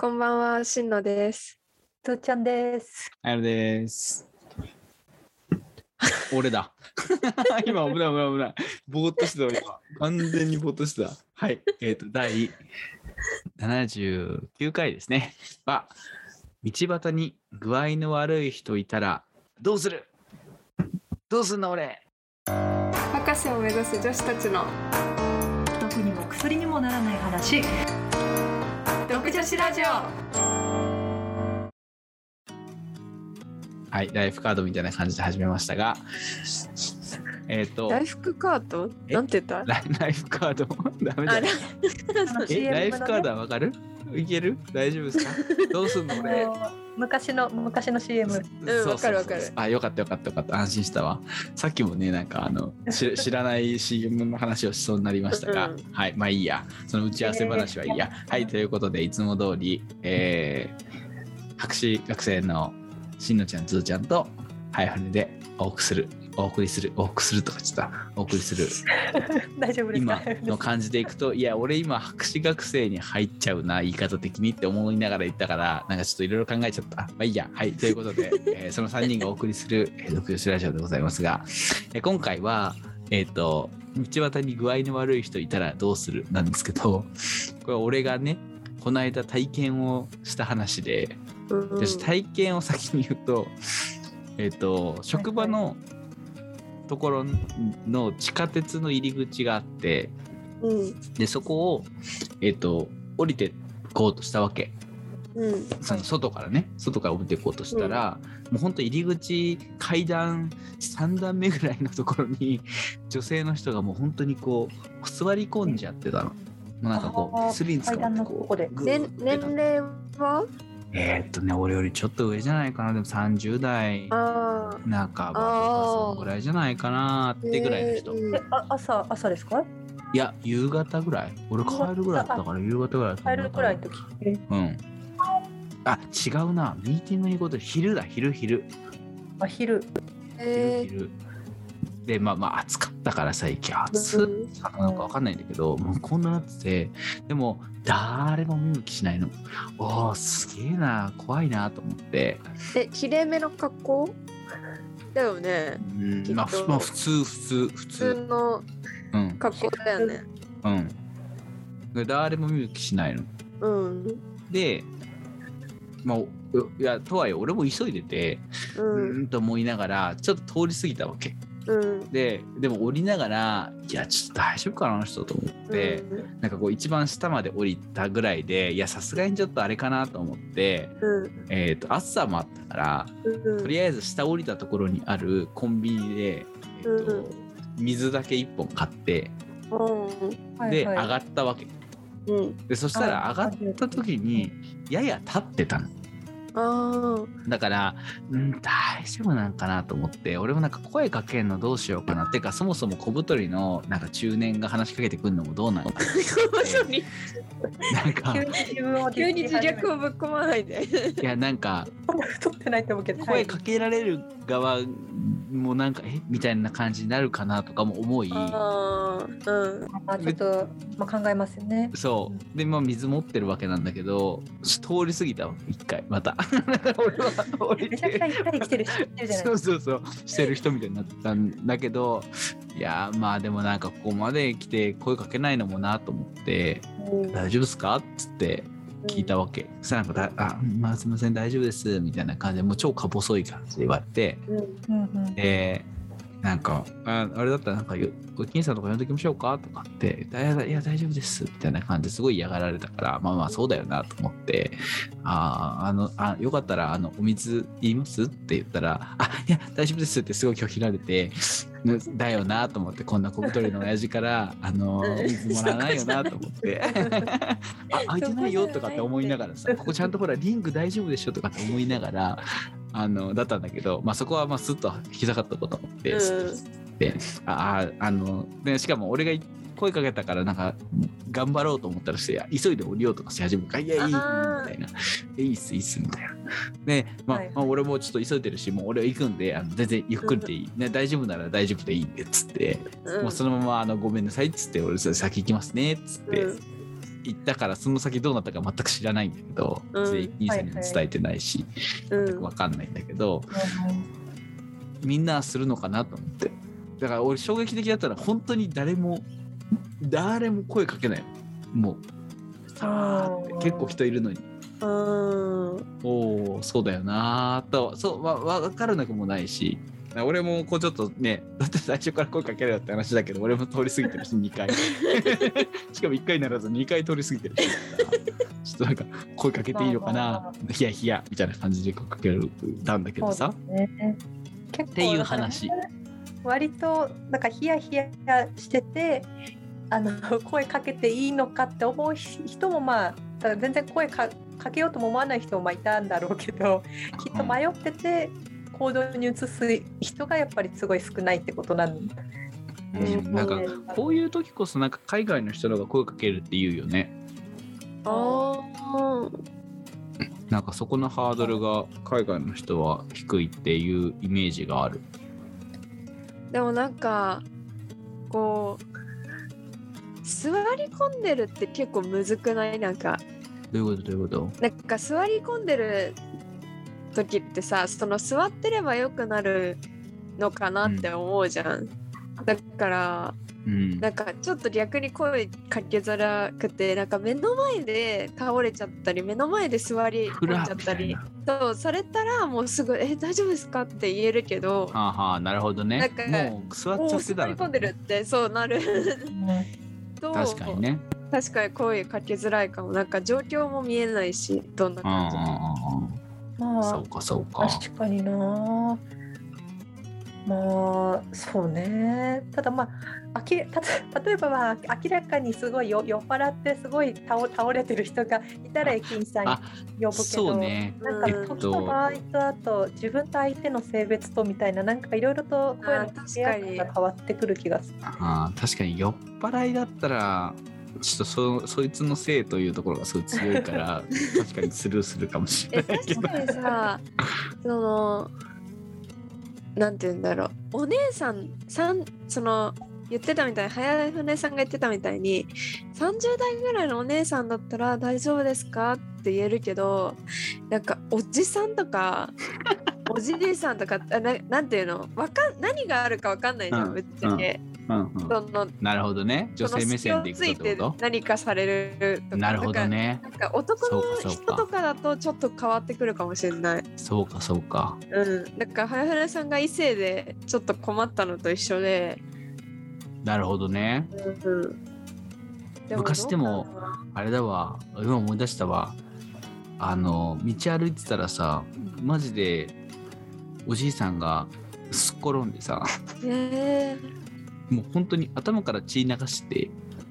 こんばんは、しんのです。とっちゃんです。あやるです。俺だ。今危ない危ない危ない。ぼーっとしてた今。完全にぼーっとしてた。はい。えっ、と、第79回ですね。は、道端に具合の悪い人いたら、どうする？どうすんの俺？博士を目指す女子たちの毒にも薬にもならない話。独女子ラジオ。はい。ライフカードみたいな感じで始めましたが、えっ、と、ライフカード？え？なんて言った？ライフカード？ダメあだライフカードはわかる？いける？大丈夫ですか？どうすんの俺？昔の昔の CM。そうそうそうわかるわかるあ、よかったよかったよかった。安心したわ。さっきもね、なんかあの、し知らない CM の話をしそうになりましたが、うんはい、まあいいや。その打ち合わせ話はいいや。はい、ということで、いつも通り、えー、博士学生のしんのちゃん、つーちゃんと、ハイフネでお送りする、お送りする、お送りするとか言ってた、お送りする。大丈夫です。か今。の感じでいくといや俺今博士学生に入っちゃうな言い方的にって思いながら言ったからなんかちょっといろいろ考えちゃった。まあいいや。はい。ということで、えーその3人がお送りする「えー独女子ラジオ」でございますが、えー今回はえっ、と道端に具合の悪い人いたらどうする？なんですけどこれ俺がねこの間体験をした話でうん。で体験を先に言うと、えっ、と、職場のところの地下鉄の入り口があって、うん。で、そこを、えっ、と、降りてこうとしたわけ。うん。その外からね、外から降りていこうとしたら、もう本当入り口階段3段目ぐらいのところに女性の人がもう本当にこう座り込んじゃってたの。もうなんかこう、スリンつか階段まってこう年齢は？えーっとね、俺よりちょっと上じゃないかな。でも30代あ半ばとか、そのぐらいじゃないかなってぐらいの人。えーあ朝朝ですか？いや、夕方ぐらい。俺帰るぐらいだったから、夕方ぐらい帰るくらいの時？えうん。あ、違うな。ミーティングに行こうと、昼だ、昼、昼。あ昼。昼、えー昼。で、まあまあ、暑かったから最近、暑うんさなのかわかんないんだけど、もうこんななってて、でも、誰も見向きしないの。おー、すげえな、怖いなと思って。え、きれいめの格好？だよね。うんまあ、ふまあ、普通、普通、普普通通。のうん。格好だよね。うん。で誰も見向きしないの。うん。で、まあ、おいや、とはいえ、俺も急いでて、う。うんーんと思いながら、ちょっと通り過ぎたわけ。うん。で、でも降りながら、いや、ちょっと大丈夫かな、あの人と思って、うんなんかこう、一番下まで降りたぐらいで、いや、さすがにちょっとあれかなと思って、うん。えっ、と、暑さもあったから、うん。とりあえず下降りたところにあるコンビニで、えっ、と、うん水だけ一本買って、うん。で、はいはい上がったわけ。うん。で、そしたら上がった時に、やや立ってたの。あだから、うん、大丈夫なんかなと思って、俺もなんか声かけんのどうしようかな。てか、そもそも小太りのなんか中年が話しかけてくるのもどうなのかなってなんか、急に自分を急に自虐をぶっ込まないで。いや、なんか、太ってないと思うけど。声かけられる側もなんか、えみたいな感じになるかなとかも思い、うん。あちょっとまあ考えますよね。そう。で、まあ、水持ってるわけなんだけど、通り過ぎたわ、一回、また。俺は降りめちゃくちゃて。行ったり来てる人いてるじゃないそうそうそうしてる人みたいになったんだけどいやまあでもなんかここまで来て声かけないのもなと思って「大丈夫ですか?」っつって聞いたわけ、そしたらなんかだ「あまあすいません大丈夫です」みたいな感じでもう超か細い感じで言われてうん。うんうん。でなんかああれだったらなんかよご金さんとか呼んでおきましょうかとかって「いやいや大丈夫です」みたいな感じですごい嫌がられたからまあまあそうだよなと思って「あああのあよかったらあのお水言います?」って言ったら「あいや大丈夫です」ってすごい拒否られてぬだよなと思ってこんな小太りの親父からあのうん水もらわないよなと思って あ開いてないよとかって思いながらさここちゃんとほらリング大丈夫でしょとかって思いながらあのだったんだけど、まあ、そこはまあスッと引き下がったこと思って、であああのでしかも俺が声かけたからなんか頑張ろうと思ったらして急いで降りようとかし始めるから「いやいい」みたいな「いいっすいいっす」みたいな。で、まあはいまあ、俺もちょっと急いでるしもう俺は行くんであの全然ゆっくりでいい、ね、大丈夫なら大丈夫でいいんでっつって、うん。もうそのままあの「ごめんなさい」っつって俺先行きますねっつって、うん行ったからその先どうなったか全く知らないんだけど、うん全員兄さんにも伝えてないし、うん分かんないんだけどみんなするのかなと思って。だから俺衝撃的だったら本当に誰も誰も声かけないもうさーって結構人いるのに。うん。おおそうだよなーと。そうわ分かるなくもないし俺もこうちょっとねだって最初から声かけろよって話だけど俺も通り過ぎてるし2回。しかも1回ならず2回通り過ぎてるし。ちょっとなんか声かけていいのかなヒヤヒヤみたいな感じで声かけるたんだけどさ。ね結構っていう話。割となんかヒヤヒヤしててあの声かけていいのかって思う人もまあ全然声かかけようとも思わない人もまあいたんだろうけどきっと迷ってて行動に移す人がやっぱりすごい少ないってことなんでうんなんかこういう時こそなんか海外の人の方が声かけるって言うよね。ああなんかそこのハードルが海外の人は低いっていうイメージがある。でもなんかこう座り込んでるって結構むずくない？なんか。どういうこと？どういうこと？なんか座り込んでる時ってさその座ってればよくなるのかなって思うじゃん、だからうん。なんかちょっと逆に声かけづらくてなんか目の前で倒れちゃったり目の前で座り込んじゃったり。そうされたらもうすぐ「え大丈夫ですか?」って言えるけどはあはあなるほどね。なんかもう座っちゃってたら座り込んでるってそうなる。と確かにね。確かに声かけづらいかも。なんか状況も見えないしどんなうんうん感じまあそうかそうか。確かにな。まあそうね。ただまああきた例えばまあ明らかにすごいよ酔っ払ってすごい倒倒れてる人がいたら駅員さんあ呼ぶけどね。なんかうん時と場合とあと自分と相手の性別とみたいななんかいろいろと声の掛け合い方が変わってくる気がする。あー確かに酔っ払いだったらちょっとそそいつのせいというところがすごい強いから 確かにスルーするかもしれえないけど。確かにさそのなんて言うんだろう。お姉さんさんその言ってたみたいに早船さんが言ってたみたいに30代ぐらいのお姉さんだったら大丈夫ですか？って言えるけどなんかおじさんとか おじいさんとかあななんていうの？わかん何があるかわかんないじゃんぶっちゃけ、うんうんそのなるほどね女性目線でいくってこ何かされるとかとなるほどねなんか男の人とかだとちょっと変わってくるかもしれない。そうかそうかうん。だから早船さんが異性でちょっと困ったのと一緒で。なるほどねうん。昔でもあれだわ今思い出したわあの道歩いてたらさマジでおじいさんがすっ転んでさ。えもう本当に頭から血流して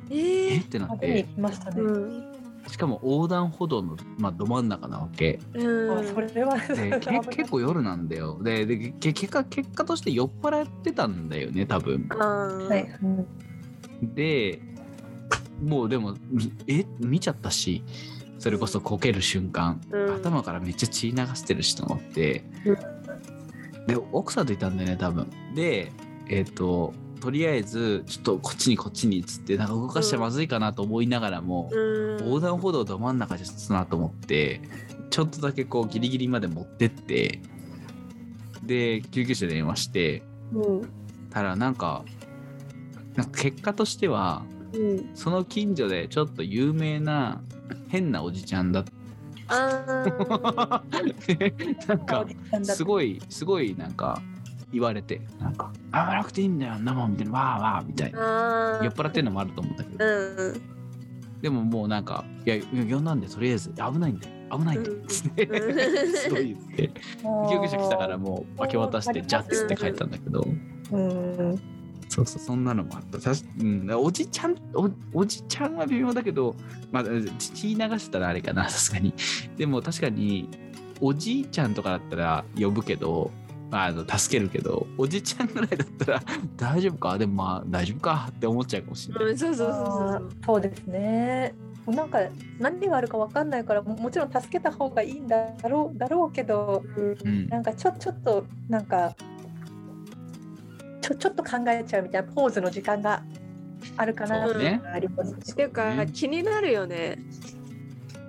ー、えーえってなって。ましたね。うん。しかも横断歩道の、まあ、ど真ん中なわけ。うん。あそれはで け結構夜なんだよ。ででけ結果結果として酔っ払ってたんだよね多分。でもうでもみえ見ちゃったしそれこそこける瞬間、うん。頭からめっちゃ血流してる人がおって、で奥さんといたんだよね多分。でえっ、ととりあえずちょっとこっちにこっちにっつってなんか動かしちゃまずいかなと思いながらも、うん。横断歩道ど真ん中じゃちょっとなと思ってちょっとだけこうギリギリまで持ってってで救急車で電話してうん。たらなんかなんか結果としてはうん。その近所でちょっと有名な変なおじちゃんだっあー なんかすい。ごいすごいなんか言われてなんか「あなくていいんだよあんなもん」みたいな「わーわー」みたいな。酔っ払ってるのもあると思うんだけど。うん。でももうなんか「いやいや呼んだんでとりあえず。危ないんで危ないんで」うんつってうん。すごい言って。救急車来たからもう明け渡してジャッつって帰ったんだけど。うん。そうそうそんなのもあった。たし、うん、おじちゃんおおじちゃんは微妙だけどまあ血流したらあれかなさすがに。でも確かにおじいちゃんとかだったら呼ぶけどあの助けるけどおじちゃんぐらいだったら 大丈夫か？でもまあ大丈夫か？って思っちゃうかもしれない、うん。そうそうそうあそう。ーそうですね。もうなんか何があるかわかんないからももちろん助けた方がいいんだろうだろうけどそう。うん。なんかちょちょっとなんかちょちょっと考えちゃうみたいなポーズの時間があるかなそうねあります。っていうか、ね気になるよね。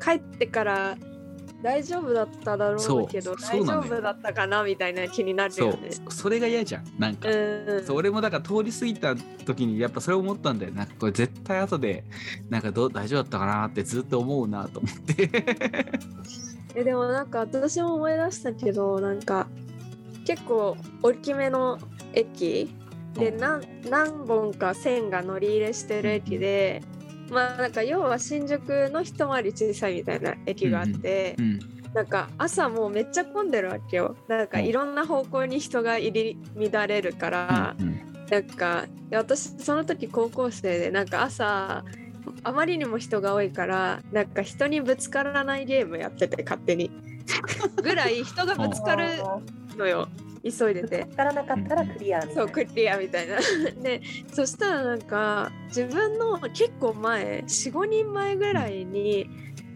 帰ってから大丈夫だっただろうけどそうそう大丈夫だったかなみたいな気になるそうよねそれが嫌じゃんなんか、うんそう俺もだから通り過ぎた時にやっぱそれ思ったんだよ。なんかこれ絶対後でなんかどう大丈夫だったかなってずっと思うなと思って。えでもなんか私も思い出したけどなんか結構大きめの駅でうん。何何本か線が乗り入れしてる駅で、まあなんか要は新宿の一回り小さいみたいな駅があって、うんなんか朝もうめっちゃ混んでるわけよ。なんかうんいろんな方向に人が入り乱れるから、うん。なんかいや私その時高校生でなんか朝あまりにも人が多いからなんか人にぶつからないゲームやってて勝手に。ぐらい人がぶつかるのよ急いでて。ぶつからなかったらクリアみたいな。そうクリアみたいな。でそしたらなんか自分の結構前45人前ぐらいに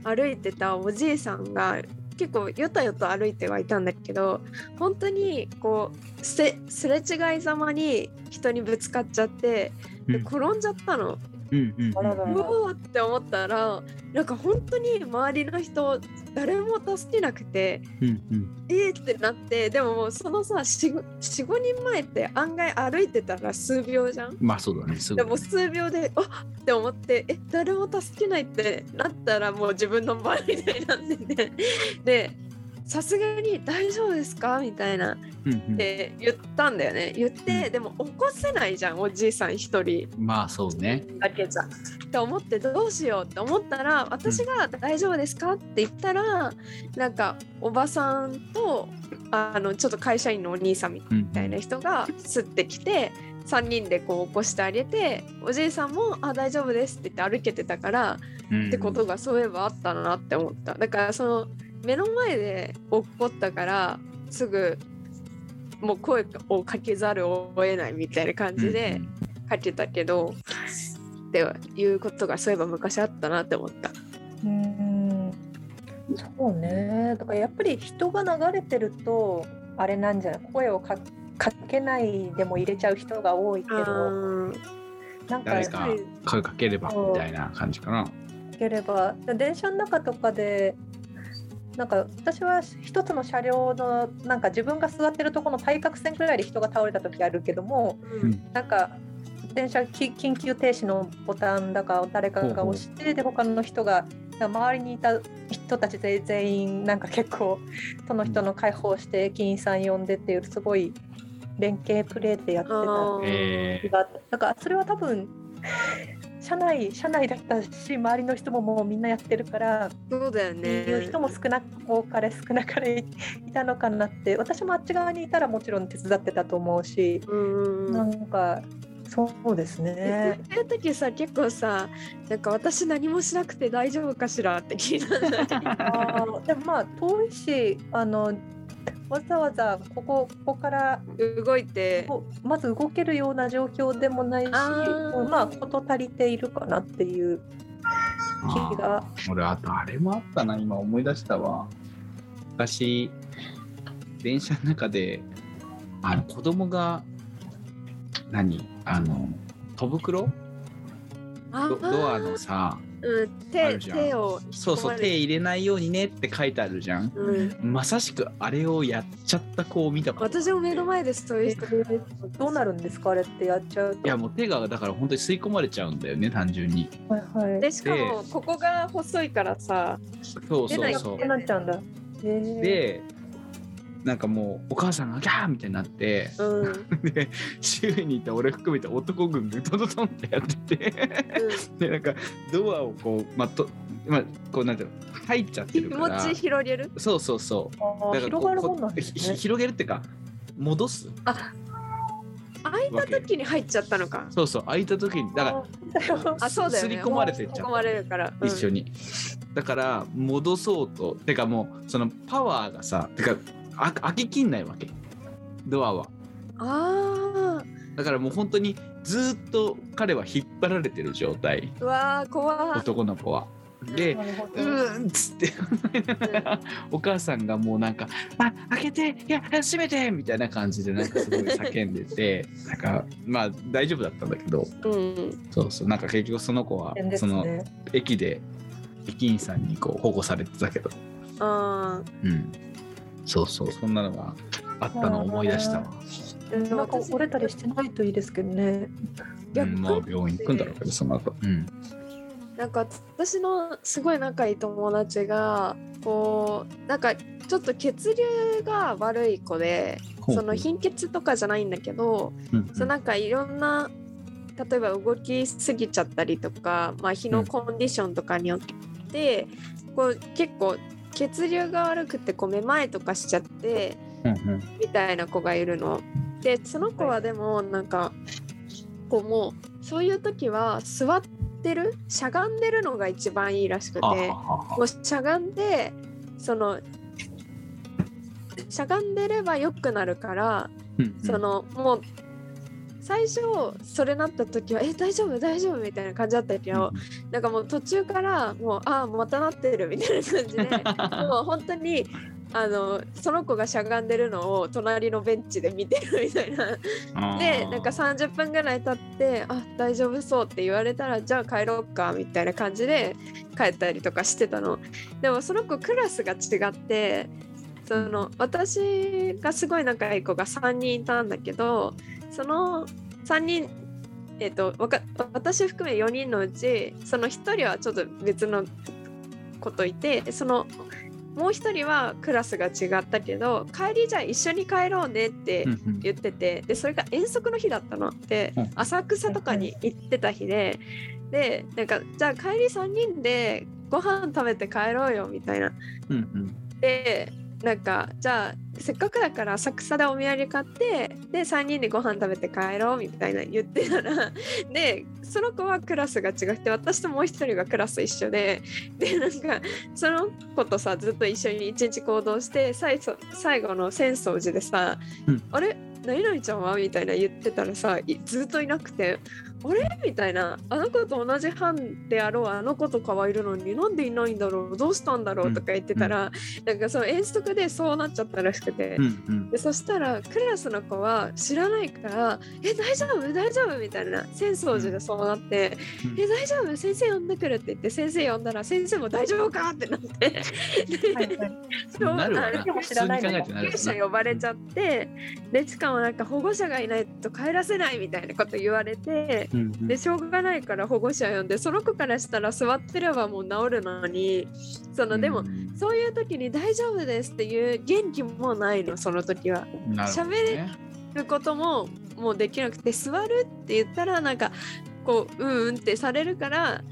歩いてたおじいさんが結構よたよた歩いてはいたんだけど本当にこうすれすれ違いざまに人にぶつかっちゃって転んじゃったの。うんうんうわーって思ったらなんか本当に周りの人誰も助けなくてうんうん。えーってなってでももうそのさ45人前って案外歩いてたら数秒じゃん？まあそうだねでも数秒であっって思ってえ誰も助けないってなったらもう自分の場合みたいになっててでさすがに「大丈夫ですか?」みたいな。うんうん。って言ったんだよね。言ってでも起こせないじゃんおじいさん一人。まあそうね。だけじゃん。って思ってどうしようって思ったら私が「大丈夫ですか?」って言ったらなんかおばさんとあのちょっと会社員のお兄さんみみたいな人がすってきて3人でこう起こしてあげておじいさんも「あ大丈夫です」って言って歩けてたからってことがそういえばあったなって思っただからその目の前で起こったからすぐもう声をかけざるを得ないみたいな感じでかけたけど、っていうことがそういえば昔あったなって思った。うん。そうね。だからやっぱり人が流れてるとあれなんじゃない？声をかかけないでも入れちゃう人が多いけどうんなんか誰か声かければみたいな感じかな。かければ電車の中とかでなんか私は一つの車両のなんか自分が座ってるところの対角線くらいで人が倒れた時あるけどもうん。なんか電車き緊急停止のボタンだか誰かが押してで他の人が周りにいた人たち全全員なんか結構その人の解放して駅員さん呼んでっていうすごい連携プレーでやってた気があってだからそれは多分社内社内だったし周りの人ももうみんなやってるからそうだよってね。いう人も少な多かれ少なかれいたのかなって私もあっち側にいたらもちろん手伝ってたと思うし、うんうんなうんんかそうですね。そういう時さ結構さなんか私何もしなくて大丈夫かしらって気にならないあーでもまあ遠いしあのわざわざここここから動いてまず動けるような状況でもないしまあ事足りているかなっていう気が。俺あとあれもあったな今思い出したわ。昔電車の中であの子供が何？あの戸袋？あドドアのさうん、あ手手をそうそう手入れないようにねって書いてあるじゃん。うん、まさしくあれをやっちゃった子を見たこと私も目の前でそういう人どうなるんですかあれってやっちゃうと。いやもう手がだから本当に吸い込まれちゃうんだよね単純に。はいはい。でしかもここが細いからさそう出ないそうそう。なくなっちゃうんだ。でなんかもうお母さんがギャーみたいになってうん。で周囲にいた俺含めて男軍がトントンってやっててでなんかドアをこうまあとまあこうなんていうの入っちゃって気持るから。ち広げる？そうそうそう。広がるもんなんですね。広げるっていうか戻す。開いた時に入っちゃったのか。そうそう開いた時にだかららあそうだよね。すり込まれてっちゃう吸い込まれるから、うん。一緒に、だから戻そうとてかもうそのパワーがさてかあ開ききんないわけ。ドアは。あだからもう本当にずーっと彼は引っ張られてる状態。わー怖い。男の子は。でうんっつって。お母さんがもうなんか「あ開けて。いや閉めて!」みたいな感じでなんかすごい叫んでて。なんかまあ大丈夫だったんだけど。うん。そうそう。なんか結局その子はその駅で駅員さんにこう保護されてたけど。あうんそうそう。そんなのがあったのを思い出したわ。なんか私折れたりしてないといいですけどね。うん、まあ病院行くんだろうけどその後。うん。なんか私のすごい仲いい友達がこうなんかちょっと血流が悪い子でその貧血とかじゃないんだけどうん。そうなんかいろんな例えば動きすぎちゃったりとか、まあ、日のコンディションとかによって、こう結構血流が悪くてこうめまいとかしちゃってうんうん。みたいな子がいるの。でその子はでもなんかこうもうそういう時は座ってるしゃがんでるのが一番いいらしくてもうしゃがんでそのしゃがんでれば良くなるからうんうん。そのもう最初それなった時は「え大丈夫大丈夫」みたいな感じだったけど、なんかもう途中からもう「ああまたなってる」みたいな感じで もう本当にあのその子がしゃがんでるのを隣のベンチで見てるみたいな。でなんか30分ぐらい経って「あ大丈夫そう」って言われたら「じゃあ帰ろうか」みたいな感じで帰ったりとかしてたの。でもその子クラスが違ってその私がすごい仲いい子が3人いたんだけどその3人えっ、とわか私含め4人のうちその1人はちょっと別のこといてそのもう1人はクラスが違ったけど帰りじゃあ一緒に帰ろうねって言っててでそれが遠足の日だったの。でうん。浅草とかに行ってた日ででなんかじゃあ帰り3人でご飯食べて帰ろうよみたいな。でなんかじゃあせっかくだから浅草でお土産買ってで3人でご飯食べて帰ろうみたいな言ってたら でその子はクラスが違って私ともう一人がクラス一緒で でなんかその子とさずっと一緒に一日行動して最初最後の浅草寺でさ「うんあれ？何々ちゃんは?」みたいな言ってたらさいずっといなくて「あれ?」みたいな「あの子と同じ班であろう。あの子とかはいるのになんでいないんだろう。どうしたんだろう?」とか言ってたら、なんかその遠足でそうなっちゃったらしくて。うんうん。でそしたらクラスの子は知らないから「え大丈夫？大丈夫?」みたいな。浅草寺でそうなって「うん。え大丈夫？先生呼んでくる」って言って先生呼んだら先生も「大丈夫か?」ってなって。はいはい。そうなるわあな。知らないのに考えてなる救急車呼ばれちゃってでしかもなんか保護者がいないと帰らせないみたいなこと言われてうんうんでしょうがないから保護者呼んでその子からしたら座ってればもう治るのにそのでもうんそういう時に大丈夫ですっていう元気もないのその時は。喋れね。ることももうできなくて座るって言ったらなんかこううんうんってされるから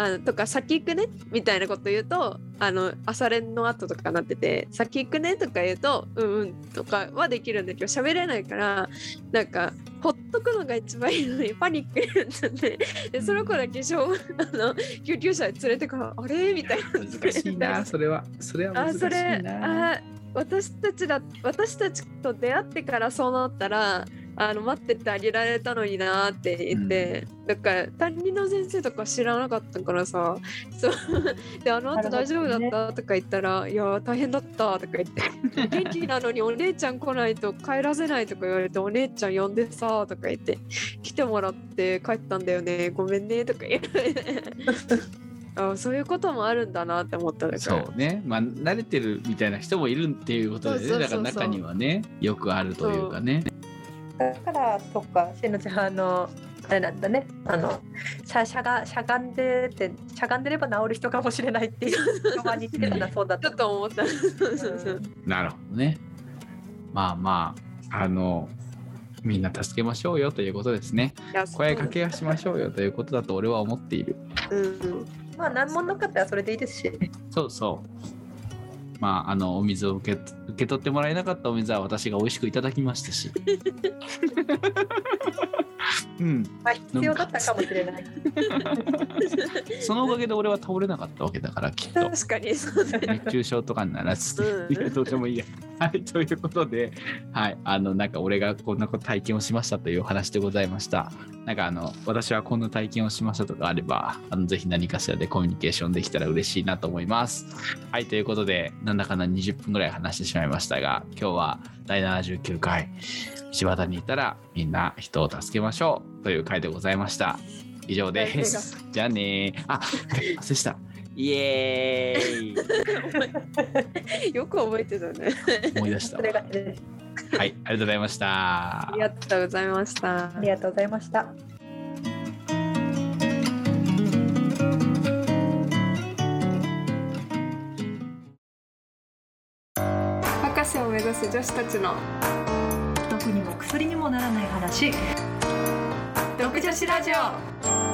あのとか先行くね？みたいなこと言うとあの朝練の後とかなってて先行くねとか言うとうんうんとかはできるんだけど喋れないからなんかほっとくのが一番いい。のにパニックになっちゃって。でその子だけ小 あの救急車で連れてからあれ？みたいな。難しいな それは。それは難しいあそれなあ私たちだ私たちと出会ってからそうなったらあの待っててあげられたのになって言って、だから担任の先生とか知らなかったからさそう。であの後大丈夫だった？とか言ったら「いや大変だった」とか言って「元気なのにお姉ちゃん来ないと帰らせない」とか言われて「お姉ちゃん呼んでさ」とか言って「来てもらって帰ったんだよね。ごめんね」とか言われて。あそういうこともあるんだなって思っただか。らそうね。まあ慣れてるみたいな人もいるっていうことでね。だから中にはねよくあるというかねだからそっかしのちゃんあのあれなんだね。あのしゃしゃがしゃがんでてしゃがんでれば治る人かもしれないっていう言葉に似てるなそうだっちょたっと思った。なるほどね。まあまああのみんな助けましょうよということですね。いや声かけはしましょうよということだと俺は思っている。うん。まあ何もなかったらそれでいいですし。そうそうまああのお水を受け受け取ってもらえなかったお水は私が美味しくいただきましたし。うん。まあ必要だったかもしれない。そのおかげで俺は倒れなかったわけだからきっと。確かにそうだね。熱中症とかにならず、うん。いやどうでもいいやはい、ということで、はい、あの、なんか俺がこんなこと体験をしましたというお話でございました。なんかあの、私はこんな体験をしましたとかあれば、あの、ぜひ何かしらでコミュニケーションできたら嬉しいなと思います。はい、ということで、なんだかんだ20分ぐらい話してしまいましたが、今日は第79回、道端にいたらみんな人を助けましょうという回でございました。以上です。じゃあねー。あ、忘れした。イエーイよく覚えてたね。思い出したはい、ありがとうございましたあり。がとうございましたあ。りがとうございました。博士を目指す女子たちの毒にも薬にもならない話。独女子ラジオ。